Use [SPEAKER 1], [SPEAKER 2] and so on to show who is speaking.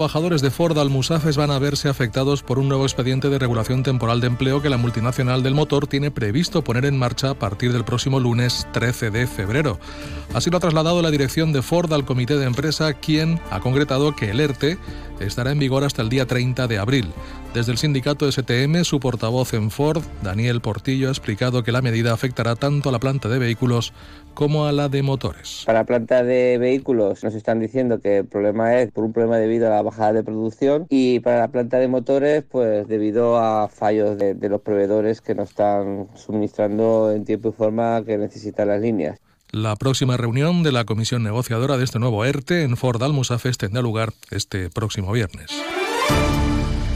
[SPEAKER 1] trabajadores de Ford Almusafes van a verse afectados por un nuevo expediente de regulación temporal de empleo que la multinacional del motor tiene previsto poner en marcha a partir del próximo lunes 13 de febrero. Así lo ha trasladado la dirección de Ford al comité de empresa, quien ha concretado que el ERTE estará en vigor hasta el día 30 de abril. Desde el sindicato STM, su portavoz en Ford, Daniel Portillo, ha explicado que la medida afectará tanto a la planta de vehículos como a la de motores.
[SPEAKER 2] Para la planta de vehículos nos están diciendo que el problema es por un problema debido a la bajada de producción y para la planta de motores pues debido a fallos de, de los proveedores que no están suministrando en tiempo y forma que necesitan las líneas.
[SPEAKER 1] La próxima reunión de la comisión negociadora de este nuevo ERTE en Ford Almusafes tendrá lugar este próximo viernes.